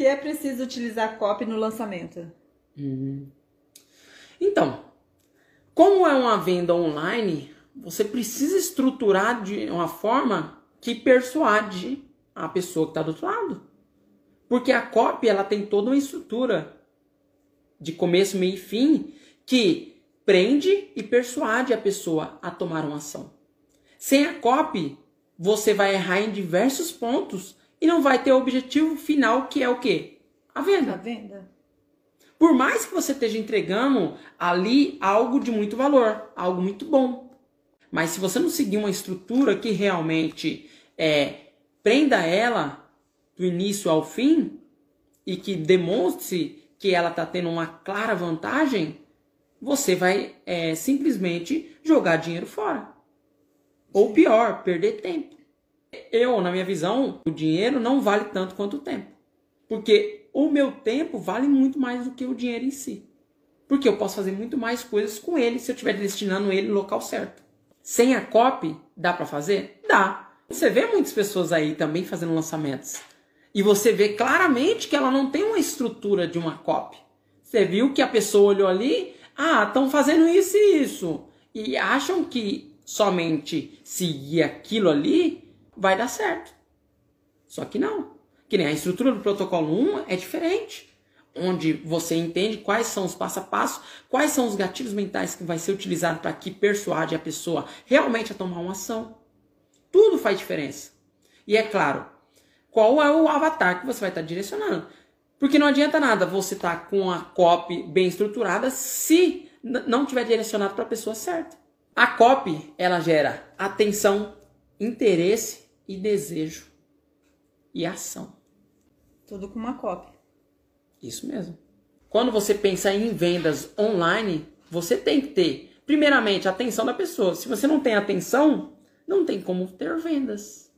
que é preciso utilizar copy no lançamento? Uhum. Então, como é uma venda online, você precisa estruturar de uma forma que persuade a pessoa que está do outro lado. Porque a copy ela tem toda uma estrutura de começo, meio e fim que prende e persuade a pessoa a tomar uma ação. Sem a copy, você vai errar em diversos pontos e não vai ter o objetivo final que é o quê? A venda. A venda. Por mais que você esteja entregando ali algo de muito valor, algo muito bom. Mas se você não seguir uma estrutura que realmente é, prenda ela do início ao fim e que demonstre que ela está tendo uma clara vantagem, você vai é, simplesmente jogar dinheiro fora. Ou pior, perder tempo. Eu, na minha visão, o dinheiro não vale tanto quanto o tempo. Porque o meu tempo vale muito mais do que o dinheiro em si. Porque eu posso fazer muito mais coisas com ele se eu estiver destinando ele no local certo. Sem a copy, dá para fazer? Dá. Você vê muitas pessoas aí também fazendo lançamentos. E você vê claramente que ela não tem uma estrutura de uma copy. Você viu que a pessoa olhou ali, ah, estão fazendo isso e isso. E acham que somente seguir aquilo ali vai dar certo. Só que não. Que nem a estrutura do protocolo 1 é diferente. Onde você entende quais são os passo a passo, quais são os gatilhos mentais que vai ser utilizado para que persuade a pessoa realmente a tomar uma ação. Tudo faz diferença. E é claro, qual é o avatar que você vai estar direcionando. Porque não adianta nada você estar tá com a copy bem estruturada se não tiver direcionado para a pessoa certa. A copy, ela gera atenção, interesse e desejo e ação. Tudo com uma copy. Isso mesmo. Quando você pensa em vendas online, você tem que ter, primeiramente, a atenção da pessoa. Se você não tem atenção, não tem como ter vendas.